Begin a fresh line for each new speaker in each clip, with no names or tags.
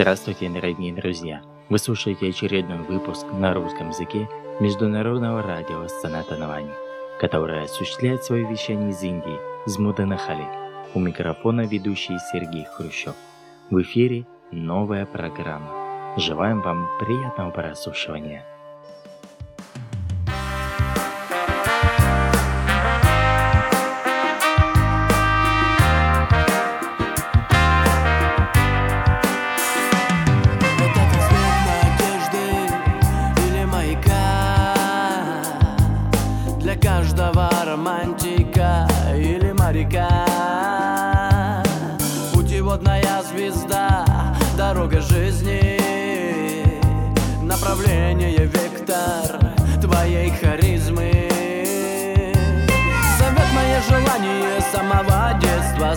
Здравствуйте, дорогие друзья! Вы слушаете очередной выпуск на русском языке Международного радио Санатанавани, которое осуществляет свое вещание из Индии, из Муданахали. У микрофона ведущий Сергей Хрущев. В эфире новая программа. Желаем вам приятного прослушивания.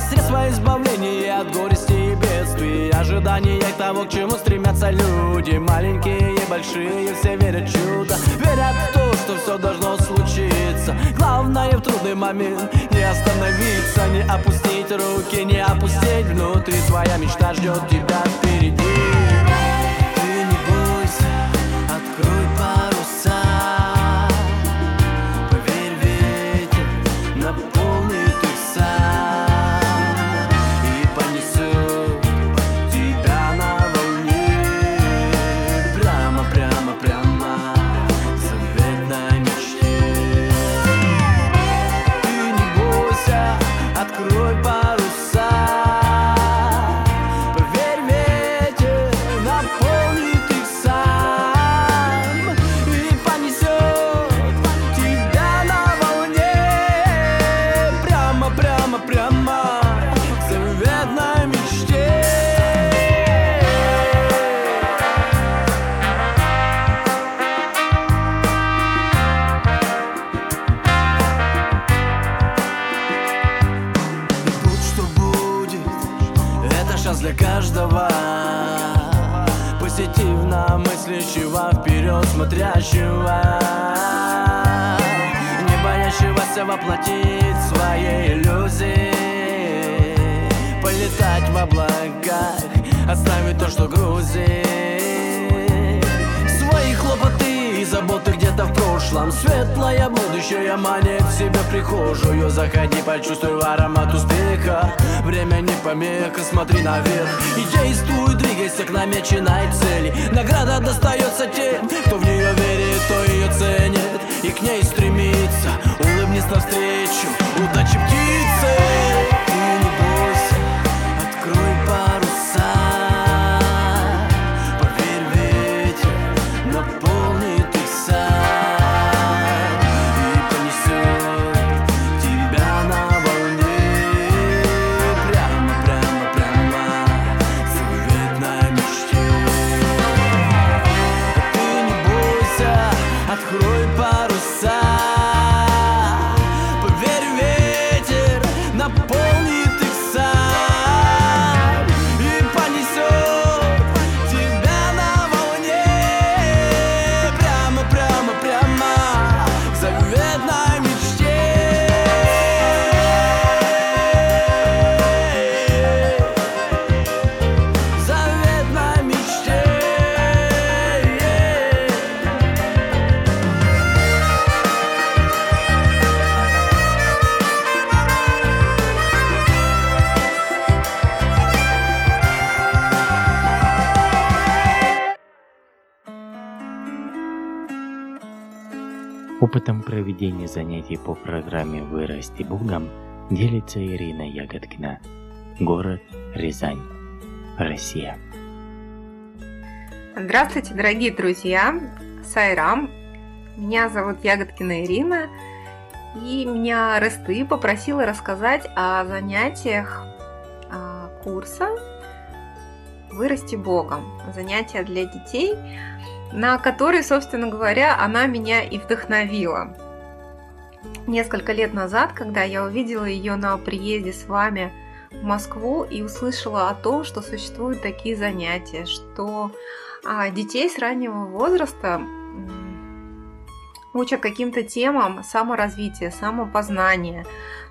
Средства избавления от горести и бедствий Ожидания того, к чему стремятся люди. Маленькие и большие, все верят в чудо Верят в то, что все должно случиться. Главное в трудный момент не остановиться Не опустить руки, не опустить внутри. Твоя мечта ждет тебя впереди воплотить свои иллюзии. Полетать в облаках, оставить то, что грузит заботы где-то в прошлом. Светлое будущее манит себе прихожую. Заходи, почувствуй аромат успеха. Время не помеха, смотри наверх. И действуй, двигайся к намеченной цели. Награда достается тем, кто в нее верит, кто ее ценит. И к ней стремится. Улыбнись навстречу, удачи птицы
занятий по программе «Вырасти Богом» делится Ирина Ягодкина. Город Рязань, Россия.
Здравствуйте, дорогие друзья! Сайрам. Меня зовут Ягодкина Ирина. И меня Ресты попросила рассказать о занятиях а, курса «Вырасти Богом». Занятия для детей – на которой, собственно говоря, она меня и вдохновила. Несколько лет назад, когда я увидела ее на приезде с вами в Москву и услышала о том, что существуют такие занятия, что а, детей с раннего возраста учат каким-то темам саморазвития, самопознания,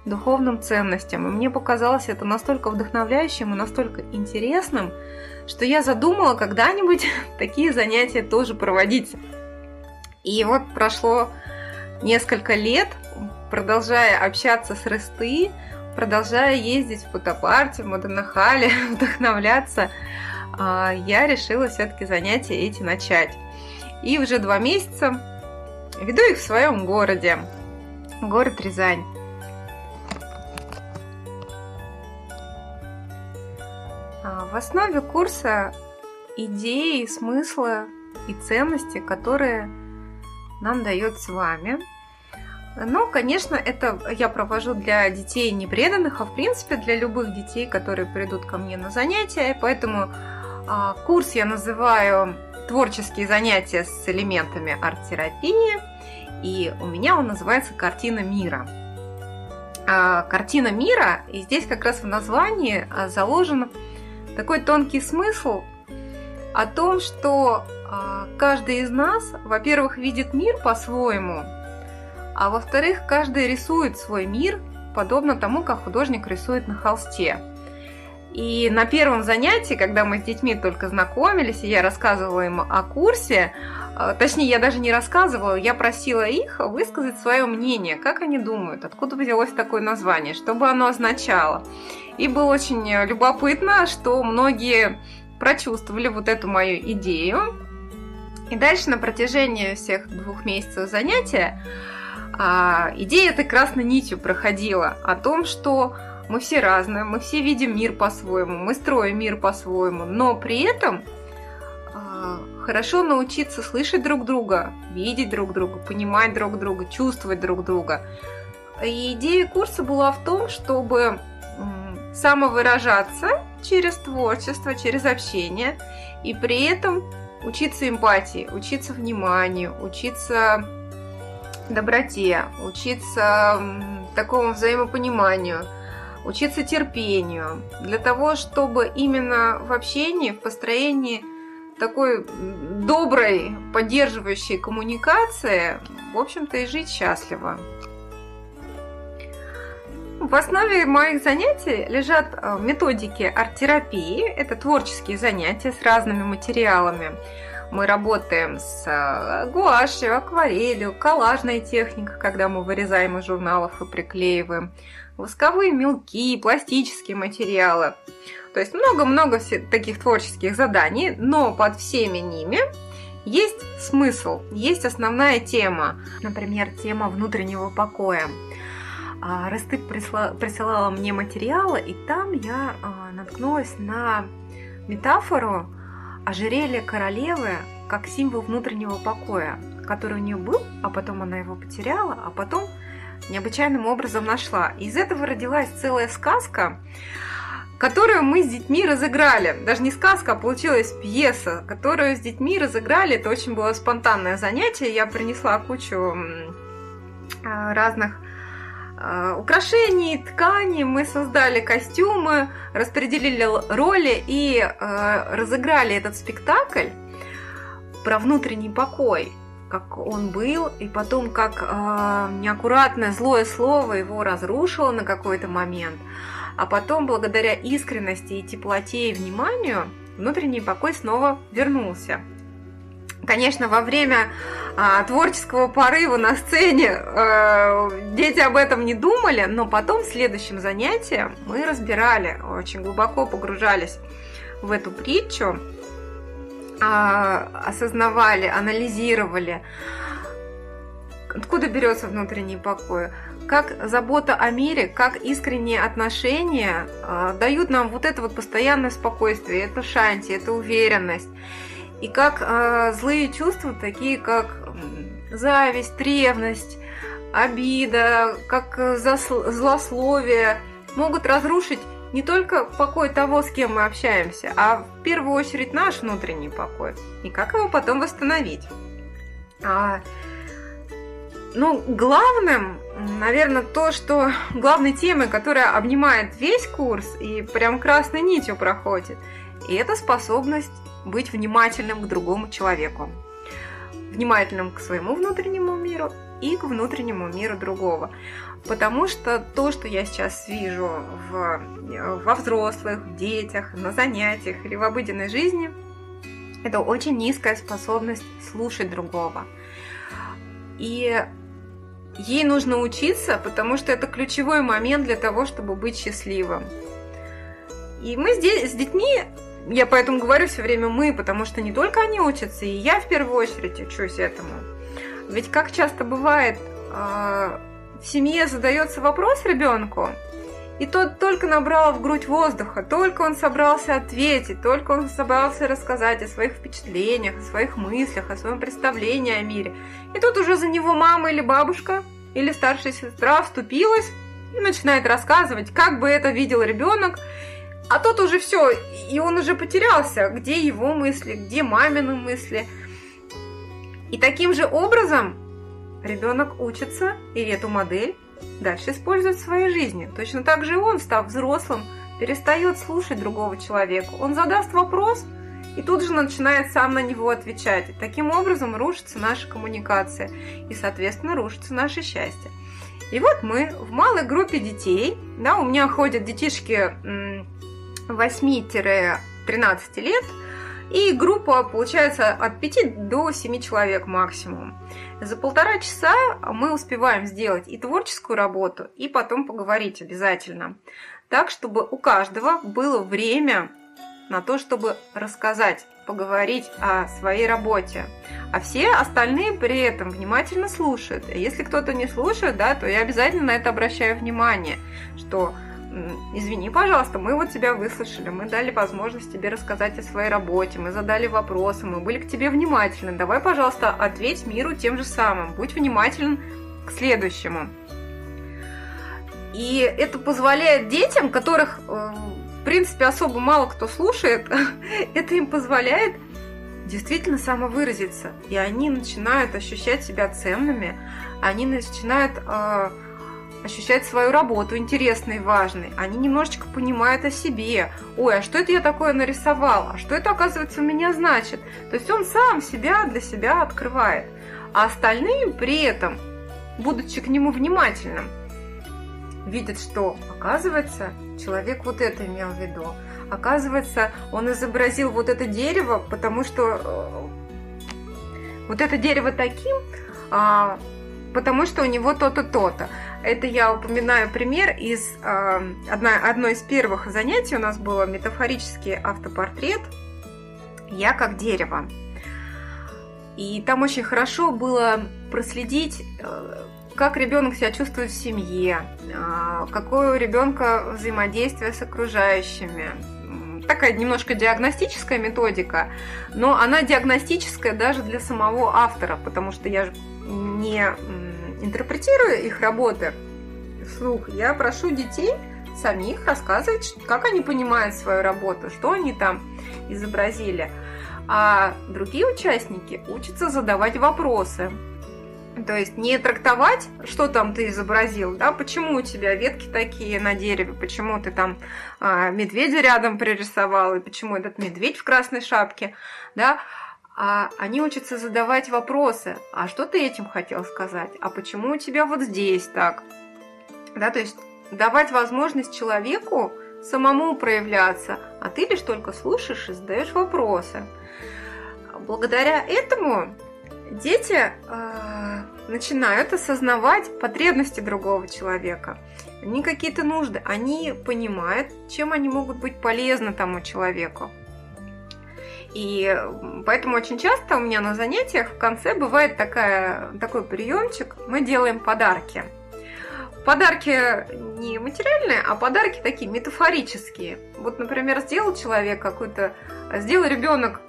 духовным ценностям. И мне показалось это настолько вдохновляющим и настолько интересным, что я задумала когда-нибудь такие занятия тоже проводить. И вот прошло несколько лет, продолжая общаться с Ресты, продолжая ездить в фотопарте, в Моденахале, вдохновляться, а, я решила все-таки занятия эти начать. И уже два месяца веду их в своем городе, город Рязань. А, в основе курса идеи, смыслы и ценности, которые нам дает с вами. Но, конечно, это я провожу для детей не преданных, а в принципе для любых детей, которые придут ко мне на занятия. Поэтому а, курс я называю «Творческие занятия с элементами арт-терапии». И у меня он называется «Картина мира». А, картина мира, и здесь как раз в названии а, заложен такой тонкий смысл о том, что а, каждый из нас, во-первых, видит мир по-своему, а во-вторых, каждый рисует свой мир, подобно тому, как художник рисует на холсте. И на первом занятии, когда мы с детьми только знакомились, и я рассказывала им о курсе, а, точнее, я даже не рассказывала, я просила их высказать свое мнение, как они думают, откуда взялось такое название, что бы оно означало. И было очень любопытно, что многие прочувствовали вот эту мою идею. И дальше на протяжении всех двух месяцев занятия а, идея этой красной нитью проходила о том, что мы все разные, мы все видим мир по-своему, мы строим мир по-своему, но при этом а, хорошо научиться слышать друг друга, видеть друг друга, понимать друг друга, чувствовать друг друга. И идея курса была в том, чтобы самовыражаться через творчество, через общение, и при этом учиться эмпатии, учиться вниманию, учиться доброте, учиться такому взаимопониманию, учиться терпению, для того, чтобы именно в общении, в построении такой доброй, поддерживающей коммуникации, в общем-то, и жить счастливо. В основе моих занятий лежат э, методики арт-терапии. Это творческие занятия с разными материалами. Мы работаем с э, гуашью, акварелью, коллажной техникой, когда мы вырезаем из журналов и приклеиваем, восковые мелки, пластические материалы. То есть много-много таких творческих заданий, но под всеми ними есть смысл, есть основная тема. Например, тема внутреннего покоя. А, Растык присылала мне материалы, и там я а, наткнулась на метафору ожерелья королевы как символ внутреннего покоя, который у нее был, а потом она его потеряла, а потом необычайным образом нашла. Из этого родилась целая сказка, которую мы с детьми разыграли. Даже не сказка, а получилась пьеса, которую с детьми разыграли. Это очень было спонтанное занятие. Я принесла кучу а, разных украшений, ткани, мы создали костюмы, распределили роли и э, разыграли этот спектакль про внутренний покой, как он был, и потом как э, неаккуратное злое слово его разрушило на какой-то момент, а потом благодаря искренности и теплоте и вниманию внутренний покой снова вернулся. Конечно, во время а, творческого порыва на сцене а, дети об этом не думали, но потом в следующем занятии мы разбирали, очень глубоко погружались в эту притчу, а, осознавали, анализировали, откуда берется внутренний покой, как забота о мире, как искренние отношения а, дают нам вот это вот постоянное спокойствие, это шанти, это уверенность. И как э, злые чувства, такие как зависть, ревность, обида, как злословие, могут разрушить не только покой того, с кем мы общаемся, а в первую очередь наш внутренний покой. И как его потом восстановить. А, ну, главным, наверное, то, что главной темой, которая обнимает весь курс и прям красной нитью проходит, и это способность быть внимательным к другому человеку. внимательным к своему внутреннему миру и к внутреннему миру другого. Потому что то, что я сейчас вижу в, во взрослых, в детях, на занятиях или в обыденной жизни, это очень низкая способность слушать другого. И ей нужно учиться, потому что это ключевой момент для того, чтобы быть счастливым. И мы здесь с детьми, я поэтому говорю все время мы, потому что не только они учатся, и я в первую очередь учусь этому. Ведь как часто бывает, а, в семье задается вопрос ребенку, и тот только набрал в грудь воздуха, только он собрался ответить, только он собрался рассказать о своих впечатлениях, о своих мыслях, о своем представлении о мире. И тут уже за него мама или бабушка, или старшая сестра вступилась и начинает рассказывать, как бы это видел ребенок, а тот уже все, и он уже потерялся, где его мысли, где мамины мысли. И таким же образом ребенок учится, и эту модель дальше использует в своей жизни. Точно так же и он, став взрослым, перестает слушать другого человека. Он задаст вопрос, и тут же начинает сам на него отвечать. Таким образом рушится наша коммуникация, и, соответственно, рушится наше счастье. И вот мы в малой группе детей, да, у меня ходят детишки 8-13 лет, и группа получается от 5 до 7 человек максимум. За полтора часа мы успеваем сделать и творческую работу, и потом поговорить обязательно. Так, чтобы у каждого было время на то, чтобы рассказать, поговорить о своей работе. А все остальные при этом внимательно слушают. Если кто-то не слушает, да, то я обязательно на это обращаю внимание, что извини, пожалуйста, мы вот тебя выслушали, мы дали возможность тебе рассказать о своей работе, мы задали вопросы, мы были к тебе внимательны. Давай, пожалуйста, ответь миру тем же самым. Будь внимателен к следующему. И это позволяет детям, которых, э, в принципе, особо мало кто слушает, это им позволяет действительно самовыразиться. И они начинают ощущать себя ценными, они начинают э, ощущать свою работу интересной и важной. Они немножечко понимают о себе. Ой, а что это я такое нарисовал? А что это, оказывается, у меня значит? То есть он сам себя для себя открывает. А остальные при этом, будучи к нему внимательным, видят, что, оказывается, человек вот это имел в виду. Оказывается, он изобразил вот это дерево, потому что э, вот это дерево таким, а, потому что у него то-то, то-то. Это я упоминаю пример из э, одна, одной из первых занятий у нас было метафорический автопортрет «Я как дерево». И там очень хорошо было проследить, э, как ребенок себя чувствует в семье, э, какое у ребенка взаимодействие с окружающими. Такая немножко диагностическая методика, но она диагностическая даже для самого автора, потому что я же не интерпретируя их работы вслух, я прошу детей самих рассказывать, как они понимают свою работу, что они там изобразили. А другие участники учатся задавать вопросы. То есть не трактовать, что там ты изобразил, да, почему у тебя ветки такие на дереве, почему ты там а, медведя рядом пририсовал, и почему этот медведь в красной шапке, да, а они учатся задавать вопросы. А что ты этим хотел сказать? А почему у тебя вот здесь так? Да, то есть давать возможность человеку самому проявляться, а ты лишь только слушаешь и задаешь вопросы. Благодаря этому дети э, начинают осознавать потребности другого человека. Не какие-то нужды, они понимают, чем они могут быть полезны тому человеку. И поэтому очень часто у меня на занятиях в конце бывает такая, такой приемчик. Мы делаем подарки. Подарки не материальные, а подарки такие метафорические. Вот, например, сделал человек какой-то, сделал ребенок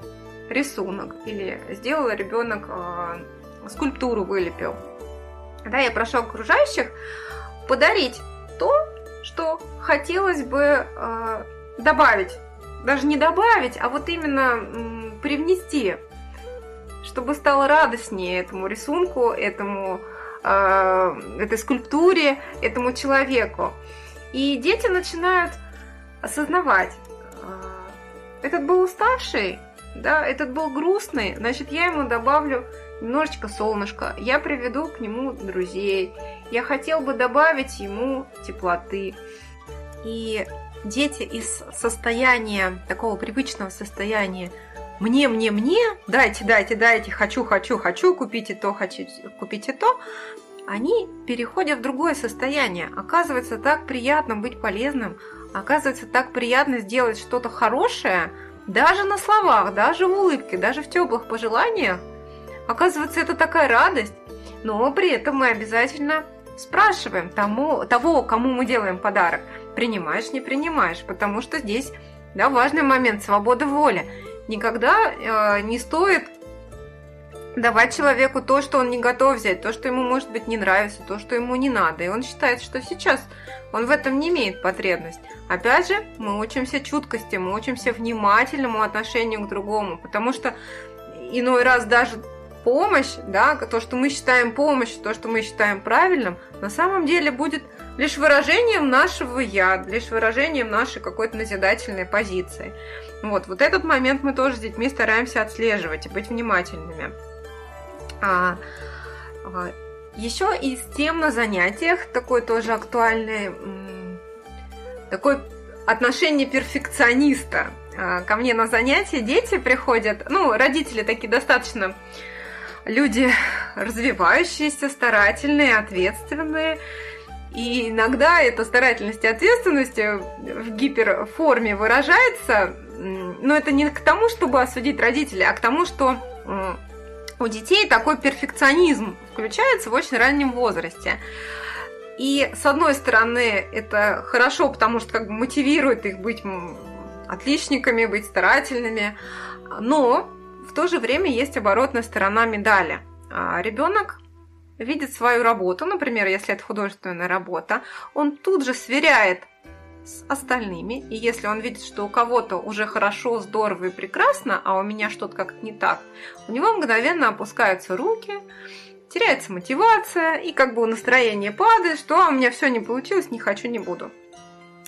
рисунок или сделал ребенок э, скульптуру вылепил. Да, я прошу окружающих подарить то, что хотелось бы э, добавить даже не добавить, а вот именно привнести, чтобы стало радостнее этому рисунку, этому, э, этой скульптуре, этому человеку. И дети начинают осознавать, э, этот был уставший, да, этот был грустный, значит, я ему добавлю немножечко солнышко, я приведу к нему друзей, я хотел бы добавить ему теплоты. И дети из состояния, такого привычного состояния, мне, мне, мне, дайте, дайте, дайте, хочу, хочу, хочу, купите то, хочу, купите то, они переходят в другое состояние. Оказывается, так приятно быть полезным, оказывается, так приятно сделать что-то хорошее, даже на словах, даже в улыбке, даже в теплых пожеланиях. Оказывается, это такая радость, но при этом мы обязательно спрашиваем тому, того, кому мы делаем подарок, принимаешь, не принимаешь, потому что здесь да, важный момент свобода воли. Никогда э, не стоит давать человеку то, что он не готов взять, то, что ему, может быть, не нравится, то, что ему не надо. И он считает, что сейчас он в этом не имеет потребность. Опять же, мы учимся чуткости, мы учимся внимательному отношению к другому, потому что иной раз даже помощь, да, то, что мы считаем помощью, то, что мы считаем правильным, на самом деле будет лишь выражением нашего «я», лишь выражением нашей какой-то назидательной позиции. Вот, вот этот момент мы тоже с детьми стараемся отслеживать и быть внимательными. А, а, еще из тем на занятиях такой тоже актуальный, такой отношение перфекциониста. А, ко мне на занятия дети приходят, ну, родители такие достаточно люди развивающиеся, старательные, ответственные. И иногда эта старательность и ответственность в гиперформе выражается, но это не к тому, чтобы осудить родителей, а к тому, что у детей такой перфекционизм включается в очень раннем возрасте. И с одной стороны, это хорошо, потому что как бы мотивирует их быть отличниками, быть старательными, но в то же время есть оборотная сторона медали. А ребенок видит свою работу, например, если это художественная работа, он тут же сверяет с остальными, и если он видит, что у кого-то уже хорошо, здорово и прекрасно, а у меня что-то как-то не так, у него мгновенно опускаются руки, теряется мотивация, и как бы настроение падает, что а, у меня все не получилось, не хочу, не буду.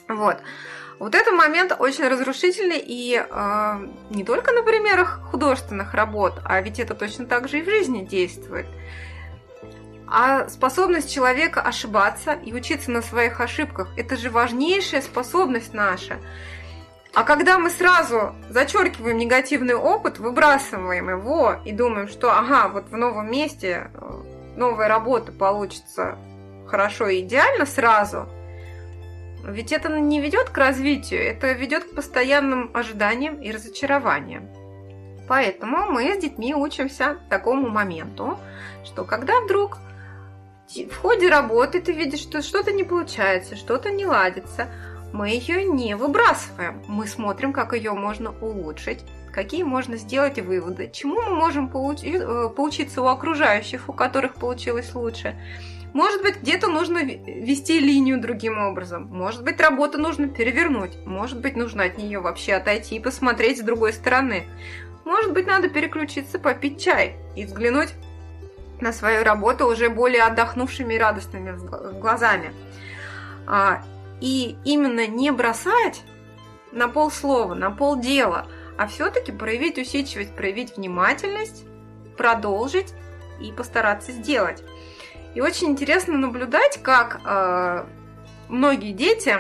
Вот. Вот этот момент очень разрушительный и э, не только на примерах художественных работ, а ведь это точно так же и в жизни действует. А способность человека ошибаться и учиться на своих ошибках – это же важнейшая способность наша. А когда мы сразу зачеркиваем негативный опыт, выбрасываем его и думаем, что ага, вот в новом месте э, новая работа получится хорошо и идеально сразу – ведь это не ведет к развитию, это ведет к постоянным ожиданиям и разочарованиям. Поэтому мы с детьми учимся такому моменту, что когда вдруг в ходе работы ты видишь, что что-то не получается, что-то не ладится, мы ее не выбрасываем. Мы смотрим, как ее можно улучшить, какие можно сделать выводы, чему мы можем поучи- э, поучиться у окружающих, у которых получилось лучше, может быть, где-то нужно вести линию другим образом. Может быть, работу нужно перевернуть. Может быть, нужно от нее вообще отойти и посмотреть с другой стороны. Может быть, надо переключиться, попить чай и взглянуть на свою работу уже более отдохнувшими и радостными глазами. А, и именно не бросать на полслова, на полдела, а все-таки проявить усидчивость, проявить внимательность, продолжить и постараться сделать. И очень интересно наблюдать, как э, многие дети,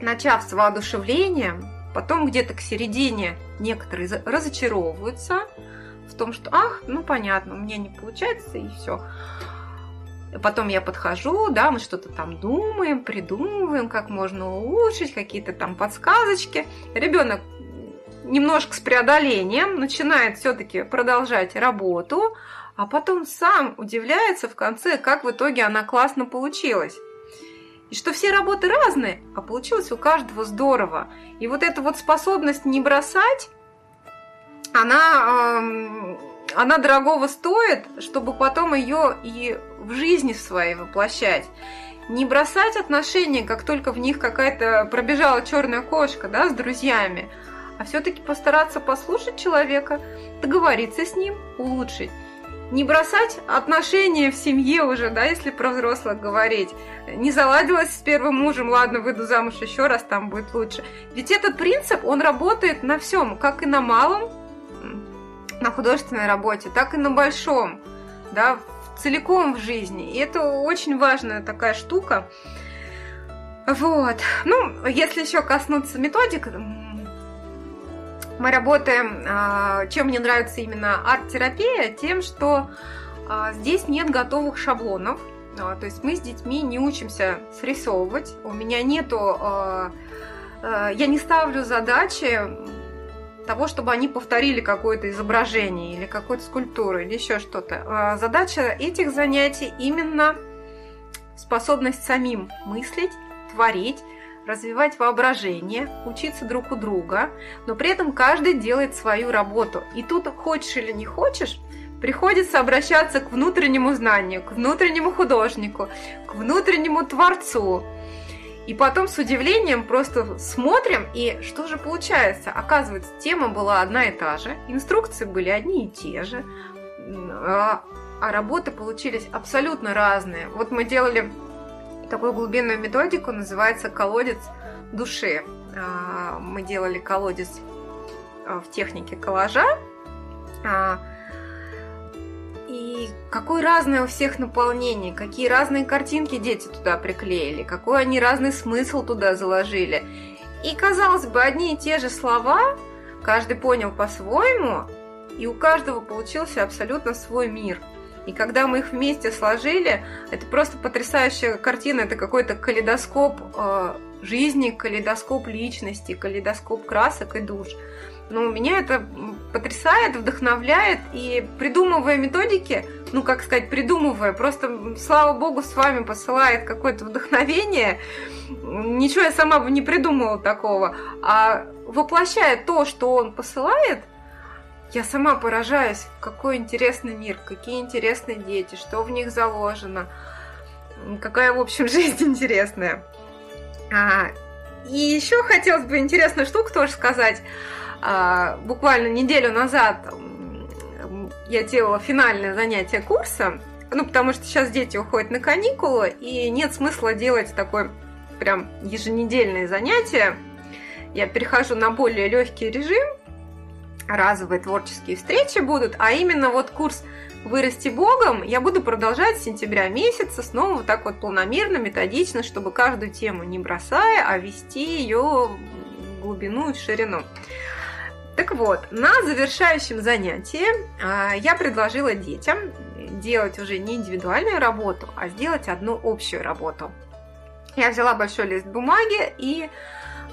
начав с воодушевления, потом где-то к середине некоторые разочаровываются в том, что ах, ну понятно, у меня не получается и все. Потом я подхожу, да, мы что-то там думаем, придумываем, как можно улучшить, какие-то там подсказочки. Ребенок немножко с преодолением начинает все-таки продолжать работу, а потом сам удивляется в конце, как в итоге она классно получилась. И что все работы разные, а получилось у каждого здорово. И вот эта вот способность не бросать, она, она дорогого стоит, чтобы потом ее и в жизни своей воплощать. Не бросать отношения, как только в них какая-то пробежала черная кошка, да, с друзьями, а все-таки постараться послушать человека, договориться с ним, улучшить не бросать отношения в семье уже, да, если про взрослых говорить. Не заладилась с первым мужем, ладно, выйду замуж еще раз, там будет лучше. Ведь этот принцип, он работает на всем, как и на малом, на художественной работе, так и на большом. да, целиком в жизни. И это очень важная такая штука. Вот. Ну, если еще коснуться методик, мы работаем, а, чем мне нравится именно арт-терапия, тем, что а, здесь нет готовых шаблонов. А, то есть мы с детьми не учимся срисовывать. У меня нету... Я не ставлю задачи того, чтобы они повторили какое-то изображение или какую-то скульптуру или еще что-то. Задача этих занятий именно способность самим мыслить, творить, развивать воображение, учиться друг у друга, но при этом каждый делает свою работу. И тут, хочешь или не хочешь, приходится обращаться к внутреннему знанию, к внутреннему художнику, к внутреннему творцу. И потом с удивлением просто смотрим, и что же получается? Оказывается, тема была одна и та же, инструкции были одни и те же, а, а работы получились абсолютно разные. Вот мы делали такую глубинную методику, называется колодец души. А, мы делали колодец а, в технике коллажа. И какое разное у всех наполнение, какие разные картинки дети туда приклеили, какой они разный смысл туда заложили. И казалось бы, одни и те же слова, каждый понял по-своему, и у каждого получился абсолютно свой мир – и когда мы их вместе сложили, это просто потрясающая картина, это какой-то калейдоскоп э, жизни, калейдоскоп личности, калейдоскоп красок и душ. Но меня это потрясает, вдохновляет, и придумывая методики, ну, как сказать, придумывая, просто, слава богу, с вами посылает какое-то вдохновение, ничего я сама бы не придумала такого, а воплощая то, что он посылает, я сама поражаюсь, какой интересный мир, какие интересные дети, что в них заложено, какая, в общем, жизнь интересная. А, и еще хотелось бы интересную штуку тоже сказать. А, буквально неделю назад я делала финальное занятие курса, ну, потому что сейчас дети уходят на каникулы, и нет смысла делать такое прям еженедельное занятие. Я перехожу на более легкий режим, разовые творческие встречи будут, а именно вот курс «Вырасти Богом» я буду продолжать с сентября месяца, снова вот так вот полномерно, методично, чтобы каждую тему не бросая, а вести ее в глубину и в ширину. Так вот, на завершающем занятии а, я предложила детям делать уже не индивидуальную работу, а сделать одну общую работу. Я взяла большой лист бумаги и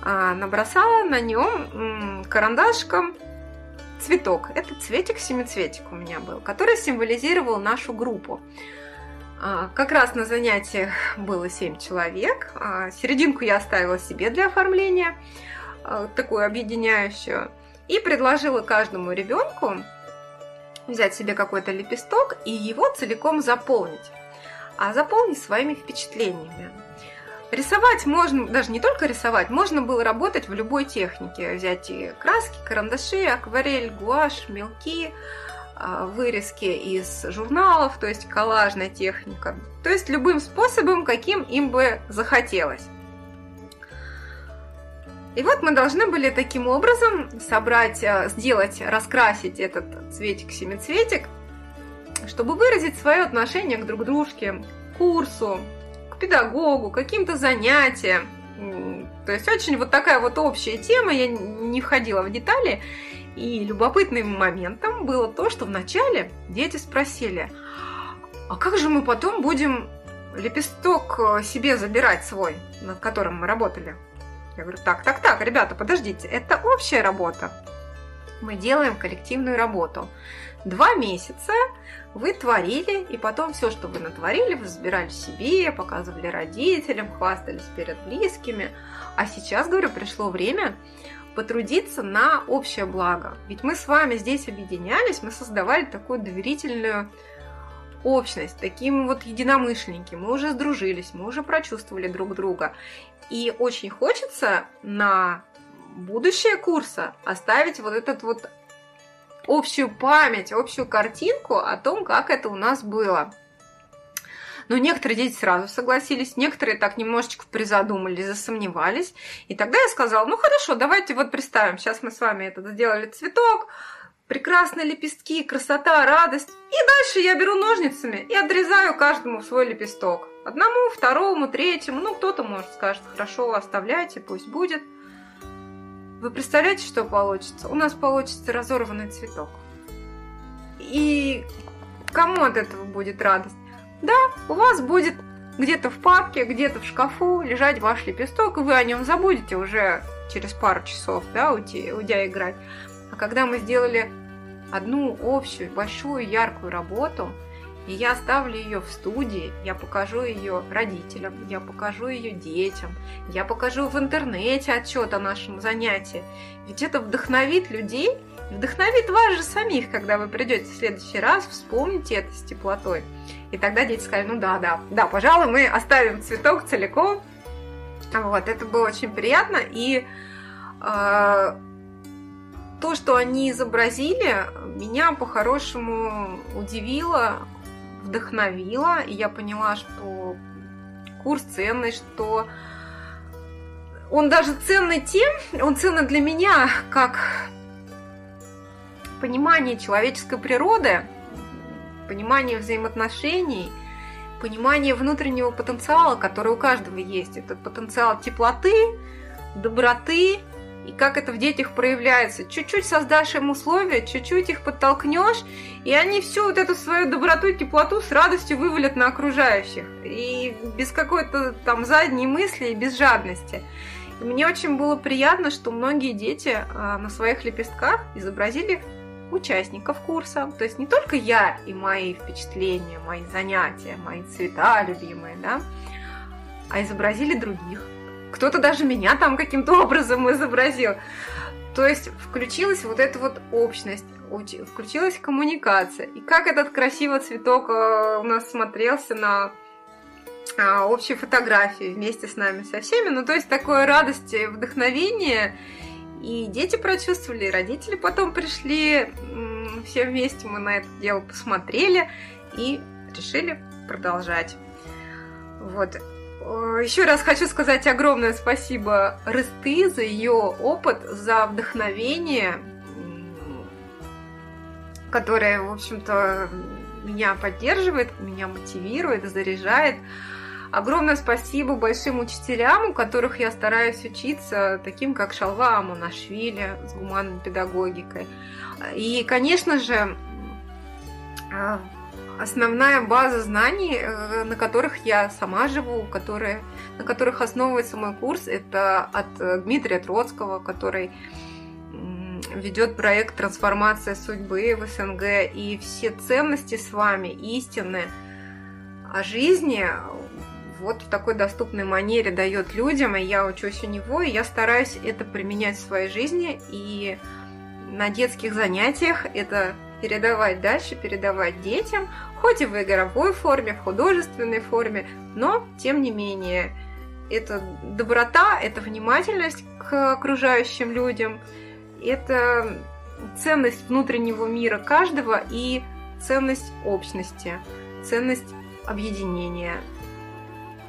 а, набросала на нем карандашком цветок. Это цветик-семицветик у меня был, который символизировал нашу группу. А, как раз на занятиях было 7 человек. Серединку я оставила себе для оформления, такую объединяющую. И предложила каждому ребенку взять себе какой-то лепесток и его целиком заполнить. А заполнить своими впечатлениями. Рисовать можно, даже не только рисовать, можно было работать в любой технике. Взять и краски, карандаши, акварель, гуашь, мелки, а, вырезки из журналов, то есть коллажная техника. То есть любым способом, каким им бы захотелось. И вот мы должны были таким образом собрать, а, сделать, раскрасить этот цветик-семицветик, чтобы выразить свое отношение к друг дружке, к курсу, педагогу, каким-то занятиям. То есть очень вот такая вот общая тема, я не входила в детали. И любопытным моментом было то, что вначале дети спросили, а как же мы потом будем лепесток э, себе забирать свой, над которым мы работали? Я говорю, так, так, так, ребята, подождите, это общая работа. Мы делаем коллективную работу. Два месяца вы творили, и потом все, что вы натворили, вы забирали себе, показывали родителям, хвастались перед близкими. А сейчас, говорю, пришло время потрудиться на общее благо. Ведь мы с вами здесь объединялись, мы создавали такую доверительную общность, таким вот единомышленники. Мы уже сдружились, мы уже прочувствовали друг друга. И очень хочется на будущее курса оставить вот этот вот общую память, общую картинку о том, как это у нас было. Но некоторые дети сразу согласились, некоторые так немножечко призадумались, засомневались. И тогда я сказала, ну хорошо, давайте вот представим, сейчас мы с вами этот сделали цветок, прекрасные лепестки, красота, радость. И дальше я беру ножницами и отрезаю каждому свой лепесток. Одному, второму, третьему. Ну, кто-то, может, скажет, хорошо, оставляйте, пусть будет. Вы представляете, что получится? У нас получится разорванный цветок. И кому от этого будет радость? Да, у вас будет где-то в папке, где-то в шкафу лежать ваш лепесток, и вы о нем забудете уже через пару часов, да, уйти, уйдя играть. А когда мы сделали одну общую, большую, яркую работу, и я оставлю ее в студии, я покажу ее родителям, я покажу ее детям, я покажу в интернете отчет о нашем занятии. Ведь это вдохновит людей, вдохновит вас же самих, когда вы придете в следующий раз, вспомните это с теплотой. И тогда дети скажут, ну да, да, да, пожалуй, мы оставим цветок целиком. Вот, это было очень приятно. И э, то, что они изобразили, меня по-хорошему удивило, вдохновило. И я поняла, что курс ценный, что он даже ценный тем, он ценный для меня как понимание человеческой природы, понимание взаимоотношений, понимание внутреннего потенциала, который у каждого есть. Это потенциал теплоты, доброты, и как это в детях проявляется. Чуть-чуть создашь им условия, чуть-чуть их подтолкнешь, и они всю вот эту свою доброту и теплоту с радостью вывалят на окружающих. И без какой-то там задней мысли и без жадности. И мне очень было приятно, что многие дети а, на своих лепестках изобразили участников курса. То есть не только я и мои впечатления, мои занятия, мои цвета любимые, да, а изобразили других. Кто-то даже меня там каким-то образом изобразил. То есть включилась вот эта вот общность, включилась коммуникация. И как этот красивый цветок э, у нас смотрелся на а, общей фотографии вместе с нами со всеми. Ну, то есть такое радость, вдохновение и дети прочувствовали, и родители потом пришли, все вместе мы на это дело посмотрели и решили продолжать. Вот. Еще раз хочу сказать огромное спасибо Рысты за ее опыт, за вдохновение, которое, в общем-то, меня поддерживает, меня мотивирует, заряжает. Огромное спасибо большим учителям, у которых я стараюсь учиться, таким как Шалва Амунашвили с гуманной педагогикой. И, конечно же, а, основная база знаний, э, на которых я сама живу, которые, на которых основывается мой курс, это от Дмитрия Троцкого, который ведет проект «Трансформация судьбы» в СНГ, и все ценности с вами, истины о жизни вот в такой доступной манере дает людям, и я учусь у него, и я стараюсь это применять в своей жизни, и на детских занятиях это передавать дальше, передавать детям, хоть и в игровой форме, в художественной форме, но тем не менее это доброта, это внимательность к окружающим людям, это ценность внутреннего мира каждого и ценность общности, ценность объединения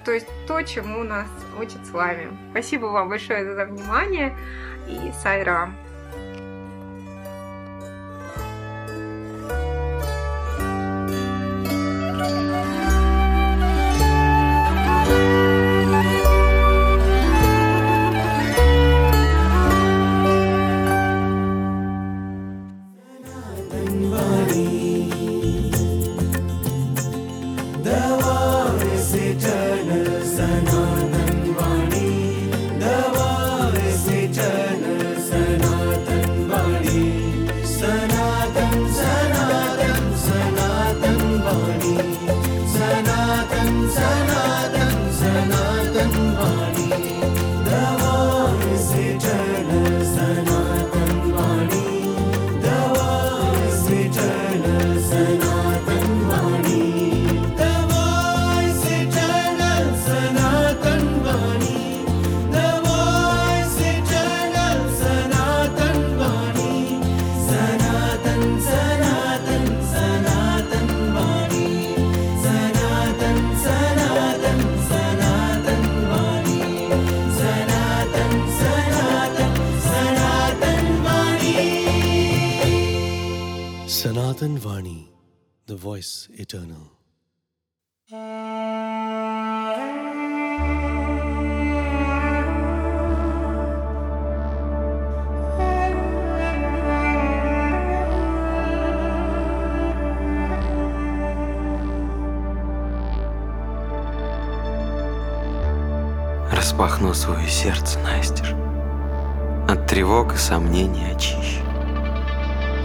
то есть то, чему нас учат с вами. Спасибо вам большое за внимание и сайра. Thank you. Time.
Sanatan Vani, the voice eternal.
Распахну свое сердце настежь, От тревог и сомнений очищу.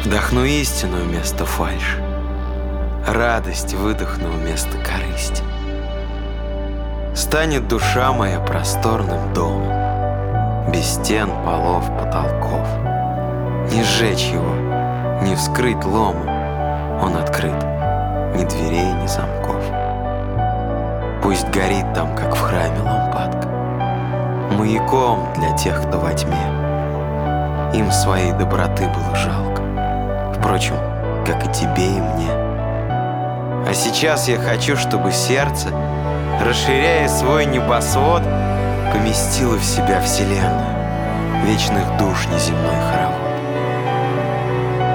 Вдохну истину вместо фальши, Радость выдохну вместо корысти. Станет душа моя просторным домом, Без стен, полов, потолков. Не сжечь его, не вскрыть ломом, Он открыт, ни дверей, ни замков. Пусть горит там, как в храме лампадка, Маяком для тех, кто во тьме. Им своей доброты было жалко, Впрочем, как и тебе и мне. А сейчас я хочу, чтобы сердце, расширяя свой небосвод, поместило в себя Вселенную, вечных душ неземной хоровод.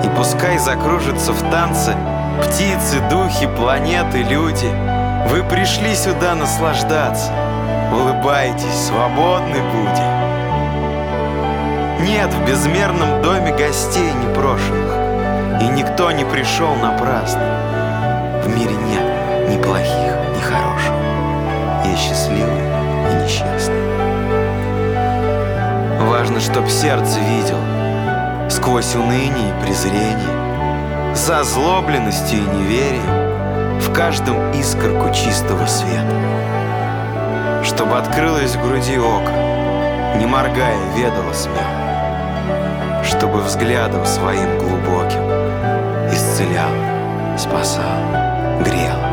И пускай закружатся в танце птицы, духи, планеты, люди. Вы пришли сюда наслаждаться, улыбайтесь, свободны будем. Нет в безмерном доме гостей непрошенных, и никто не пришел напрасно. В мире нет ни плохих, ни хороших. Есть счастливые и несчастные. Важно, чтоб сердце видел Сквозь уныние и презрение За озлобленностью и неверием В каждом искорку чистого света Чтобы открылось в груди око Не моргая, ведала смех Чтобы взглядом своим глубоким Исцелял, спасал, грел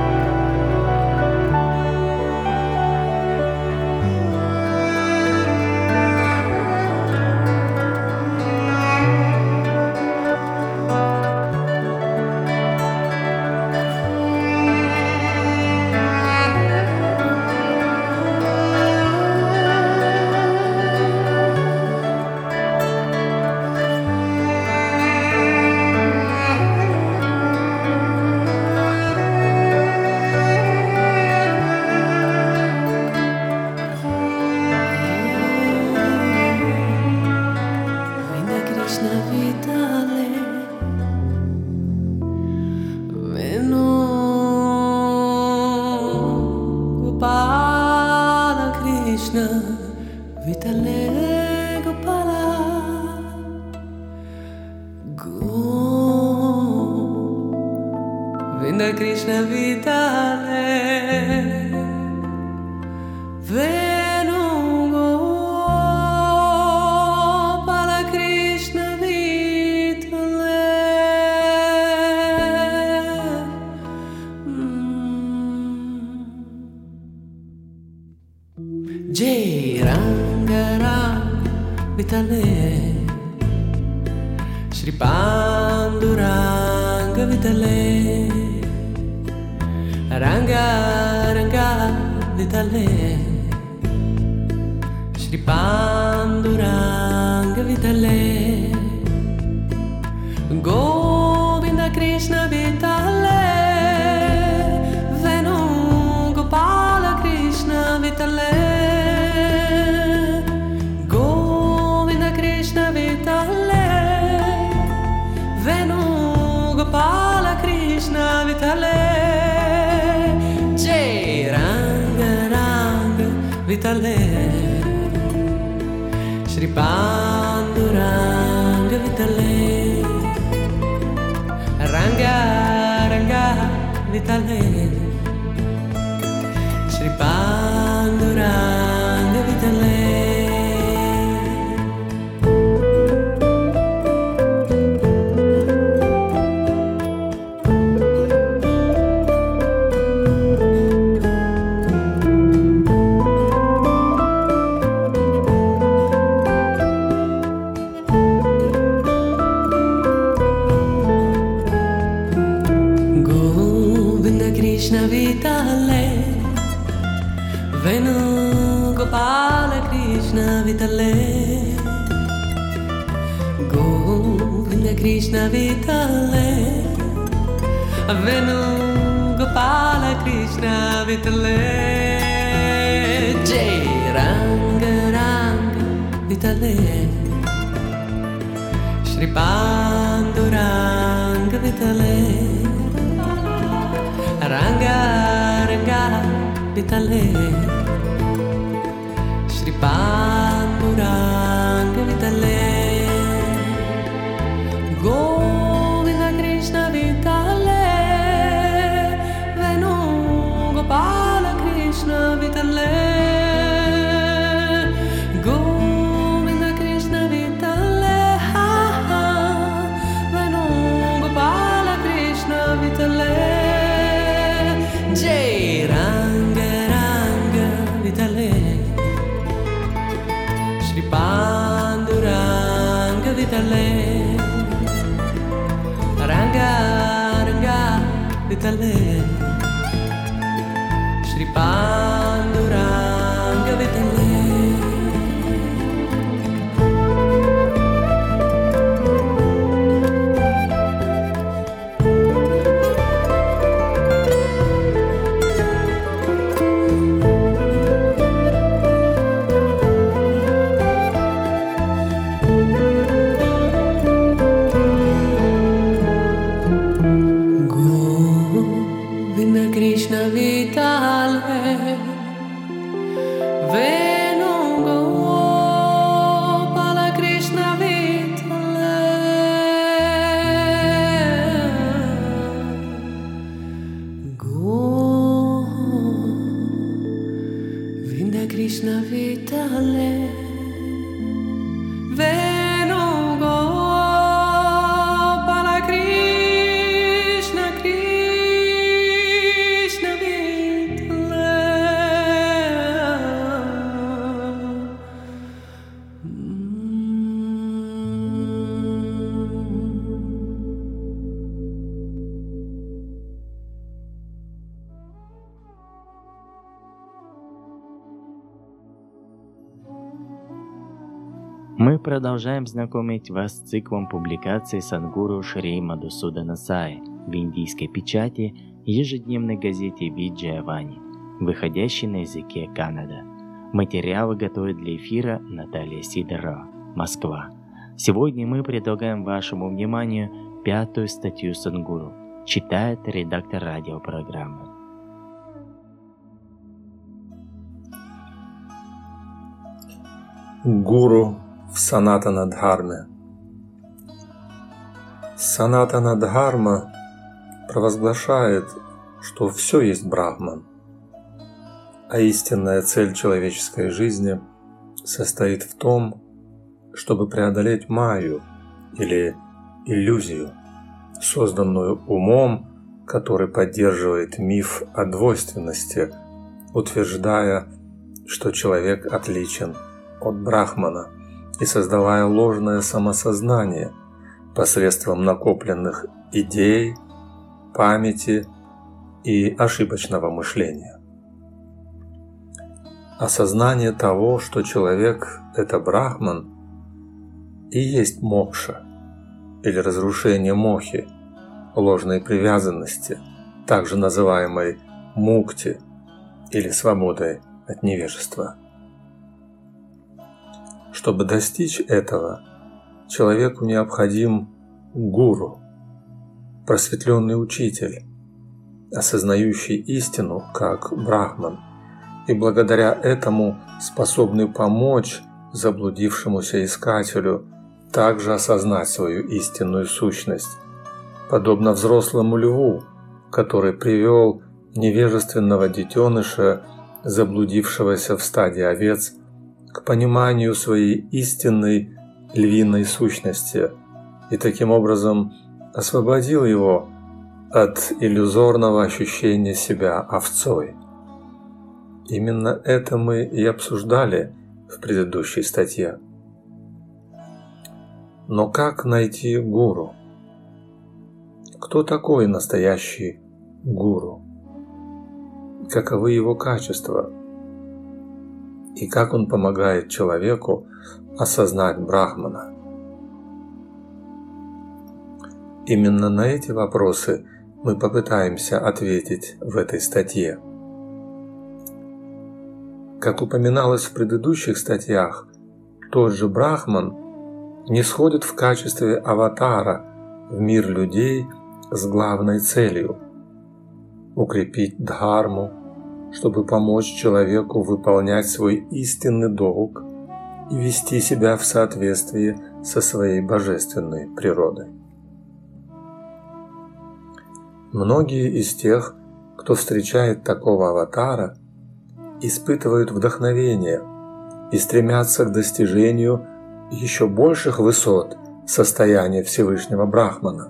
Krishna Vitale.
Venugopala Krishna Vitale. Jai Ranga Ranga Vitale. Shri Panduranga Vitale. Ranga Ranga Vitale. Shri Panduranga Vitale tal να
βιταλές продолжаем знакомить вас с циклом публикаций Сангуру Шри Мадусудана Саи в индийской печати ежедневной газете Виджая Вани, выходящей на языке Канада. Материалы готовит для эфира Наталья Сидорова, Москва. Сегодня мы предлагаем вашему вниманию пятую статью Сангуру. Читает редактор радиопрограммы.
Гуру в Санатана-дхарме. Санатана-дхарма провозглашает, что все есть Брахман, а истинная цель человеческой жизни состоит в том, чтобы преодолеть Майю или иллюзию, созданную умом, который поддерживает миф о двойственности, утверждая, что человек отличен от Брахмана и создавая ложное самосознание посредством накопленных идей, памяти и ошибочного мышления. Осознание того, что человек – это Брахман, и есть мокша, или разрушение мохи, ложной привязанности, также называемой мукти или свободой от невежества. Чтобы достичь этого, человеку необходим гуру, просветленный учитель, осознающий истину как брахман, и благодаря этому способный помочь заблудившемуся искателю также осознать свою истинную сущность, подобно взрослому льву, который привел невежественного детеныша, заблудившегося в стадии овец, к пониманию своей истинной львиной сущности и таким образом освободил его от иллюзорного ощущения себя овцой. Именно это мы и обсуждали в предыдущей статье. Но как найти гуру? Кто такой настоящий гуру? Каковы его качества? И как он помогает человеку осознать Брахмана? Именно на эти вопросы мы попытаемся ответить в этой статье. Как упоминалось в предыдущих статьях, тот же Брахман не сходит в качестве аватара в мир людей с главной целью – укрепить дхарму, чтобы помочь человеку выполнять свой истинный долг и вести себя в соответствии со своей божественной природой. Многие из тех, кто встречает такого аватара, испытывают вдохновение и стремятся к достижению еще больших высот состояния Всевышнего Брахмана.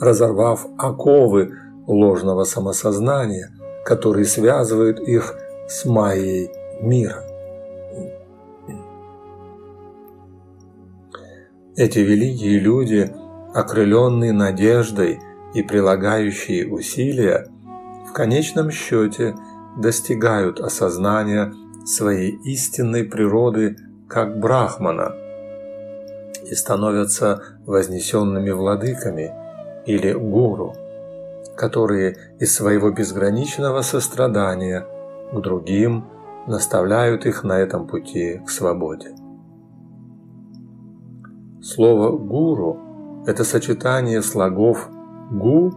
Разорвав оковы ложного самосознания, которые связывают их с майей мира. Эти великие люди, окрыленные надеждой и прилагающие усилия, в конечном счете достигают осознания своей истинной природы как брахмана и становятся вознесенными владыками или гуру, которые из своего безграничного сострадания к другим наставляют их на этом пути к свободе. Слово «гуру» – это сочетание слогов «гу»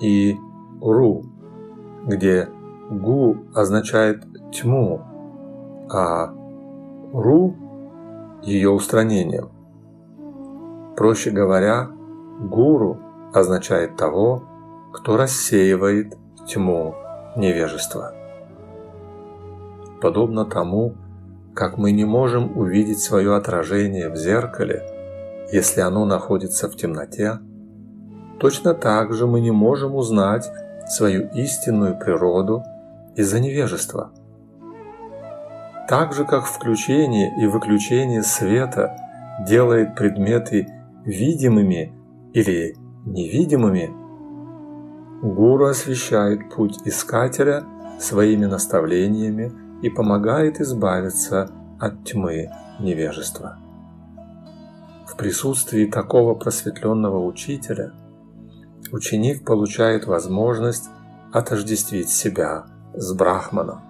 и «ру», где «гу» означает тьму, а «ру» – ее устранение. Проще говоря, «гуру» означает того, кто рассеивает тьму невежества. Подобно тому, как мы не можем увидеть свое отражение в зеркале – если оно находится в темноте, точно так же мы не можем узнать свою истинную природу из-за невежества. Так же, как включение и выключение света делает предметы видимыми или невидимыми, Гуру освещает путь искателя своими наставлениями и помогает избавиться от тьмы невежества. В присутствии такого просветленного учителя ученик получает возможность отождествить себя с Брахманом.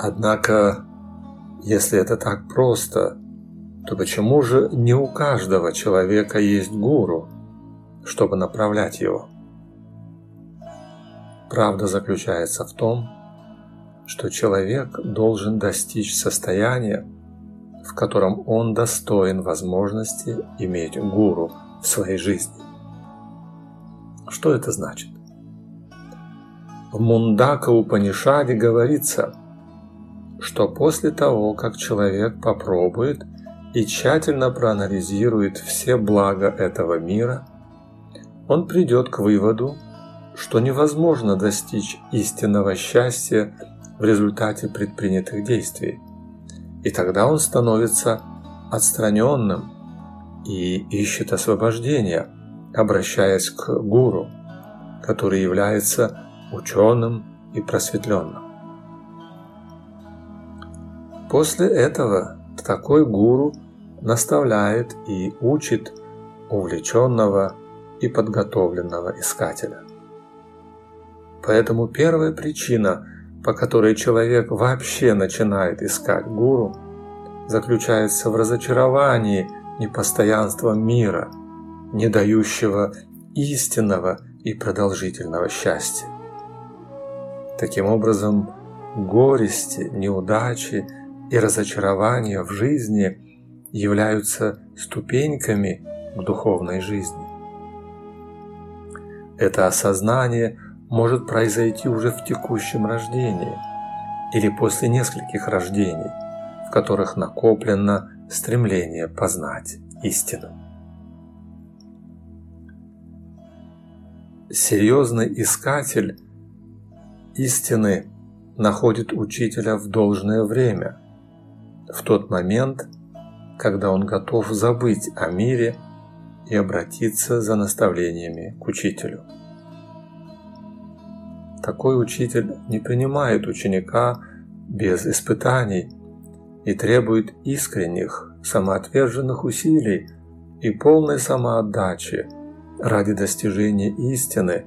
Однако, если это так просто, то почему же не у каждого человека есть гуру, чтобы направлять его? Правда заключается в том, что человек должен достичь состояния, в котором он достоин возможности иметь гуру в своей жизни. Что это значит? В Мундака Упанишаде говорится, что после того, как человек попробует и тщательно проанализирует все блага этого мира, он придет к выводу, что невозможно достичь истинного счастья в результате предпринятых действий – и тогда он становится отстраненным и ищет освобождения, обращаясь к гуру, который является ученым и просветленным. После этого такой гуру наставляет и учит увлеченного и подготовленного искателя. Поэтому первая причина – по которой человек вообще начинает искать гуру, заключается в разочаровании непостоянством мира, не дающего истинного и продолжительного счастья. Таким образом, горести, неудачи и разочарования в жизни являются ступеньками к духовной жизни. Это осознание – может произойти уже в текущем рождении или после нескольких рождений, в которых накоплено стремление познать истину. Серьезный искатель истины находит учителя в должное время, в тот момент, когда он готов забыть о мире и обратиться за наставлениями к учителю. Такой учитель не принимает ученика без испытаний и требует искренних, самоотверженных усилий, и полной самоотдачи ради достижения истины,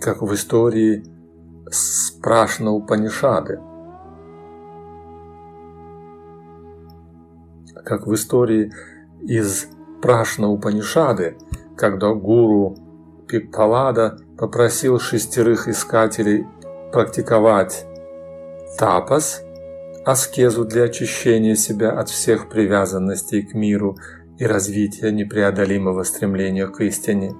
как в истории Спрашна Упанишады. Как в истории из Прашна Упанишады, когда гуру Пиппалада попросил шестерых искателей практиковать тапас, аскезу для очищения себя от всех привязанностей к миру и развития непреодолимого стремления к истине,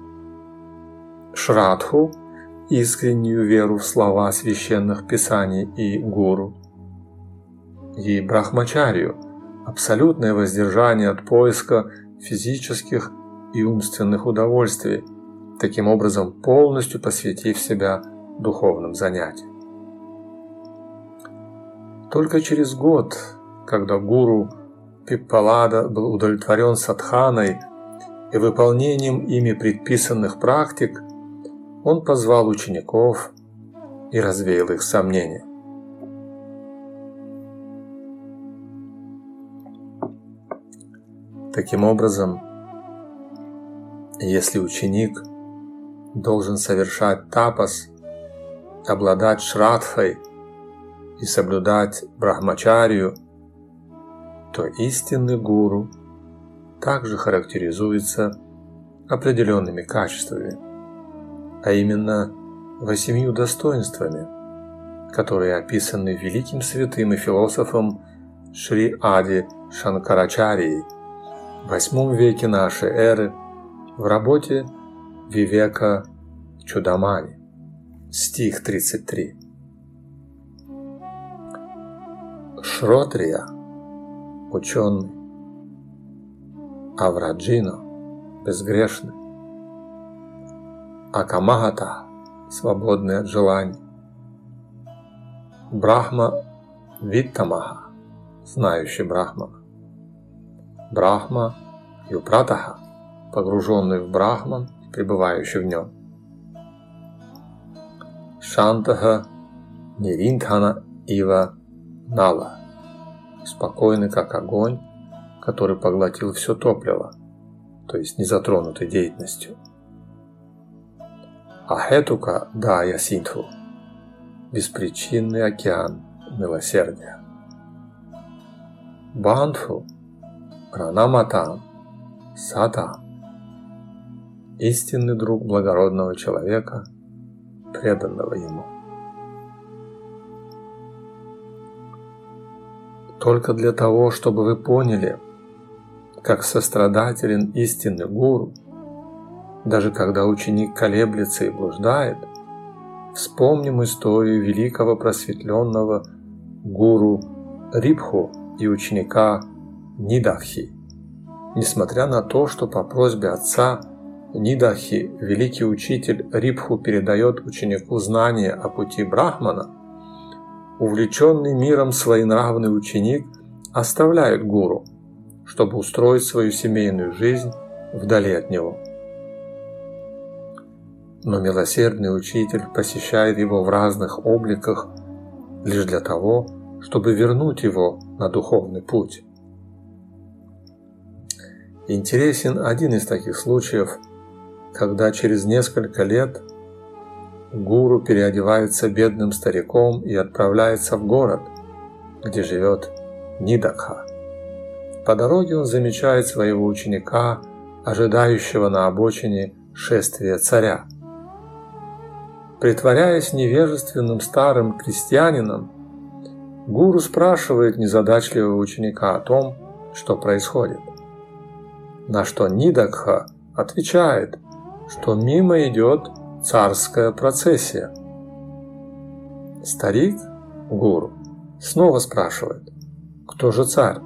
Шрадху – искреннюю веру в слова священных писаний и гуру, и Брахмачарию – абсолютное воздержание от поиска физических и умственных удовольствий, таким образом полностью посвятив себя духовным занятиям. Только через год, когда гуру Пиппалада был удовлетворен садханой и выполнением ими предписанных практик, он позвал учеников и развеял их сомнения. Таким образом, если ученик должен совершать тапас, обладать шрадхой и соблюдать брахмачарию, то истинный гуру также характеризуется определенными качествами, а именно восемью достоинствами, которые описаны великим святым и философом Шри Ади Шанкарачарией в восьмом веке нашей эры в работе Вивека Чудамани, стих 33. Шротрия, ученый, Авраджино, безгрешный, Акамагата, свободный от желаний, Брахма Виттамаха, знающий Брахмана, Брахма Юпратаха, погруженный в Брахман и пребывающий в нем, Шантаха Ниринтхана Ива Нала, спокойный как огонь, который поглотил все топливо, то есть не затронутый деятельностью. Ахетука Дая Синтху – беспричинный океан милосердия. Бандху Пранаматам Сатам – истинный друг благородного человека, преданного ему. только для того, чтобы вы поняли, как сострадателен истинный гуру, даже когда ученик колеблется и блуждает, вспомним историю великого просветленного гуру Рибху и ученика Нидахи. Несмотря на то, что по просьбе отца Нидахи великий учитель Рибху передает ученику знания о пути Брахмана – увлеченный миром своенравный ученик оставляет гуру, чтобы устроить свою семейную жизнь вдали от него. Но милосердный учитель посещает его в разных обликах лишь для того, чтобы вернуть его на духовный путь. Интересен один из таких случаев, когда через несколько лет Гуру переодевается бедным стариком и отправляется в город, где живет Нидакха. По дороге он замечает своего ученика, ожидающего на обочине шествия царя. Притворяясь невежественным старым крестьянином, гуру спрашивает незадачливого ученика о том, что происходит. На что Нидакха отвечает, что мимо идет царская процессия. Старик, гуру, снова спрашивает, кто же царь?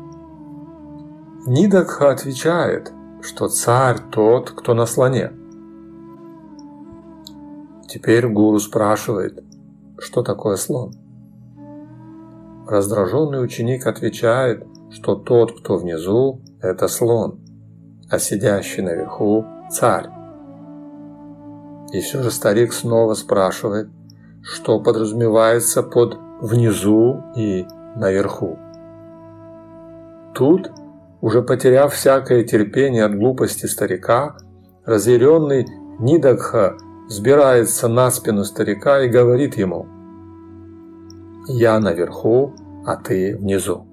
Нидакха отвечает, что царь тот, кто на слоне. Теперь гуру спрашивает, что такое слон? Раздраженный ученик отвечает, что тот, кто внизу, это слон, а сидящий наверху – царь. И все же старик снова спрашивает, что подразумевается под внизу и наверху. Тут уже потеряв всякое терпение от глупости старика, разъяренный Нидакха взбирается на спину старика и говорит ему «Я наверху, а ты внизу».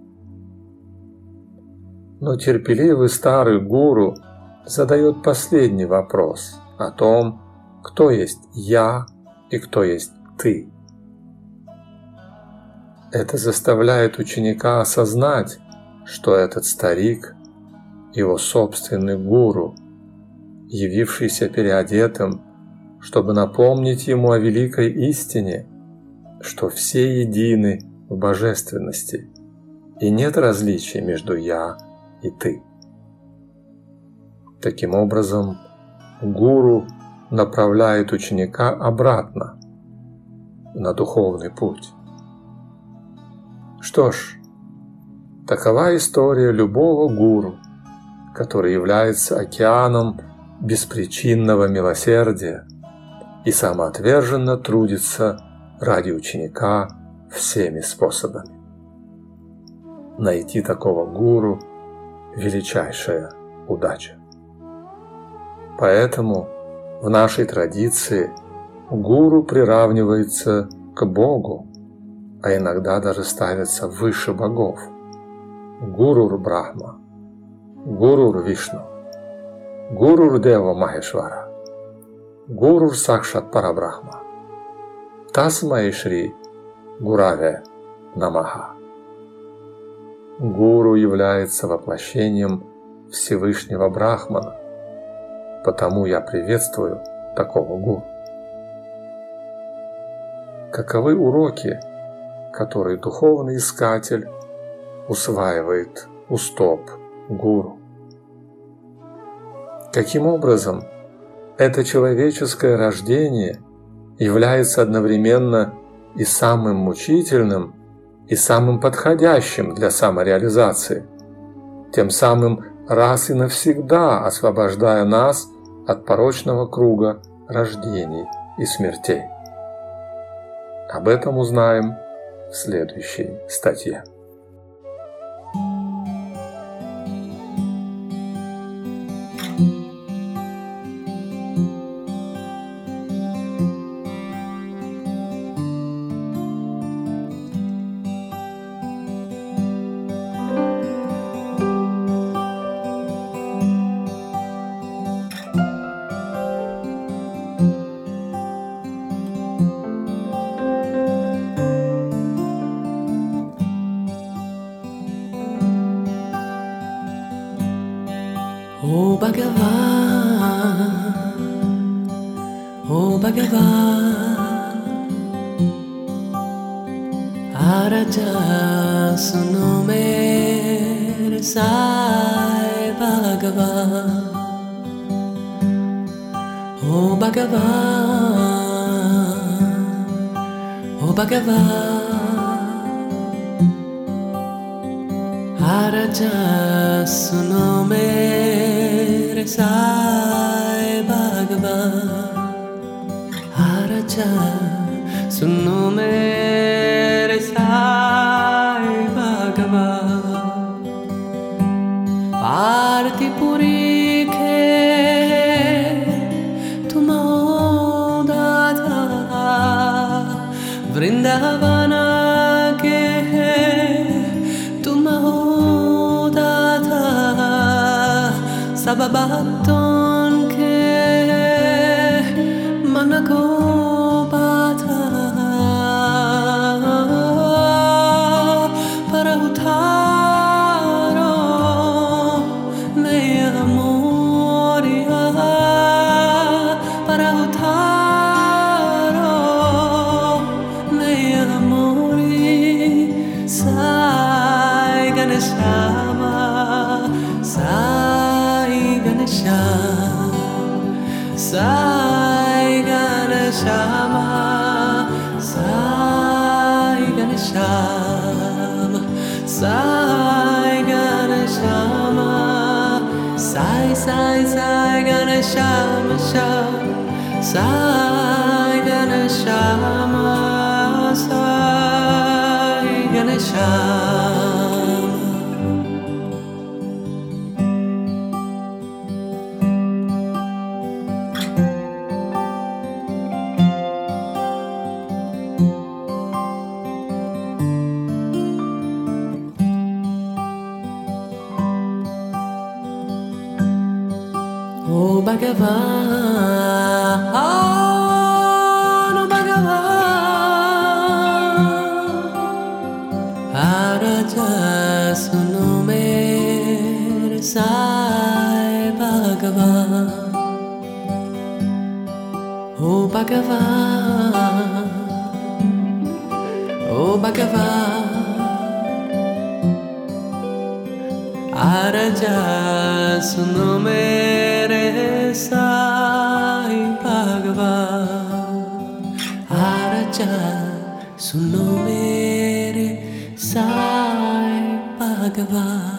Но терпеливый старый гуру задает последний вопрос о том, кто есть «я» и кто есть «ты». Это заставляет ученика осознать, что этот старик – его собственный гуру, явившийся переодетым, чтобы напомнить ему о великой истине, что все едины в божественности, и нет различия между «я» и «ты». Таким образом, гуру направляет ученика обратно на духовный путь. Что ж, такова история любого гуру, который является океаном беспричинного милосердия и самоотверженно трудится ради ученика всеми способами. Найти такого гуру – величайшая удача. Поэтому в нашей традиции гуру приравнивается к Богу, а иногда даже ставится выше богов. Гурур Брахма, Гурур Вишну, Гурур Дева Махешвара, Гурур Сакшат Парабрахма, Тасмай Шри Гураве Намаха. Гуру является воплощением Всевышнего Брахмана, потому я приветствую такого гуру. Каковы уроки, которые духовный искатель усваивает у стоп гуру? Каким образом это человеческое рождение является одновременно и самым мучительным, и самым подходящим для самореализации, тем самым раз и навсегда освобождая нас от порочного круга рождений и смертей. Об этом узнаем в следующей статье.
Parti puri ke tum data Vrindavana ke तुम हो दाता side. Bhagavan, O oh, Bhagavan, Araja suno mere sai Bhagavan, Araja suno mere sai Bhagavan.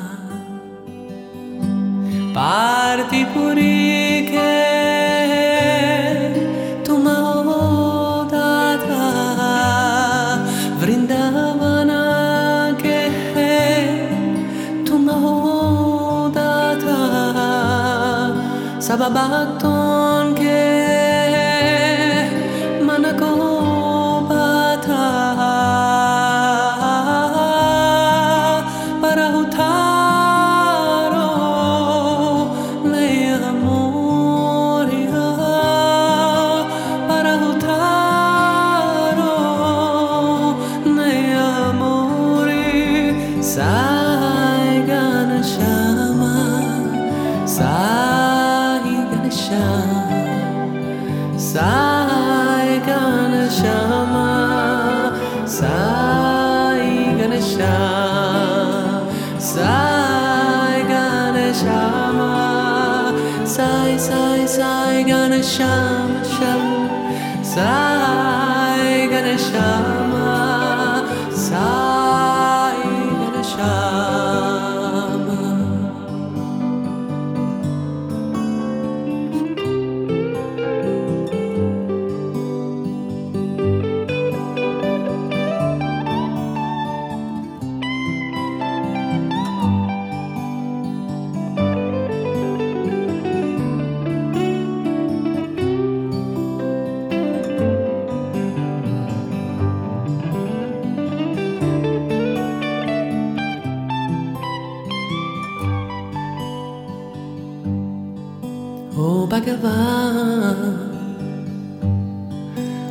vagabond,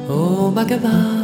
oh vagabond.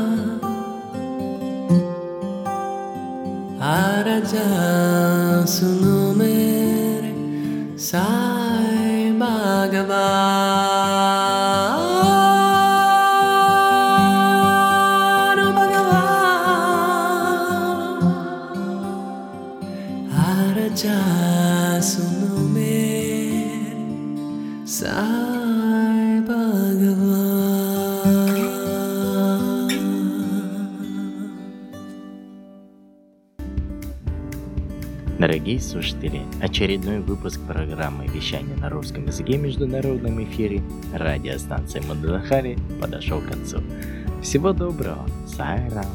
Очередной выпуск программы вещания на русском языке» в международном эфире радиостанции Мадахари подошел к концу. Всего доброго, Сайрам!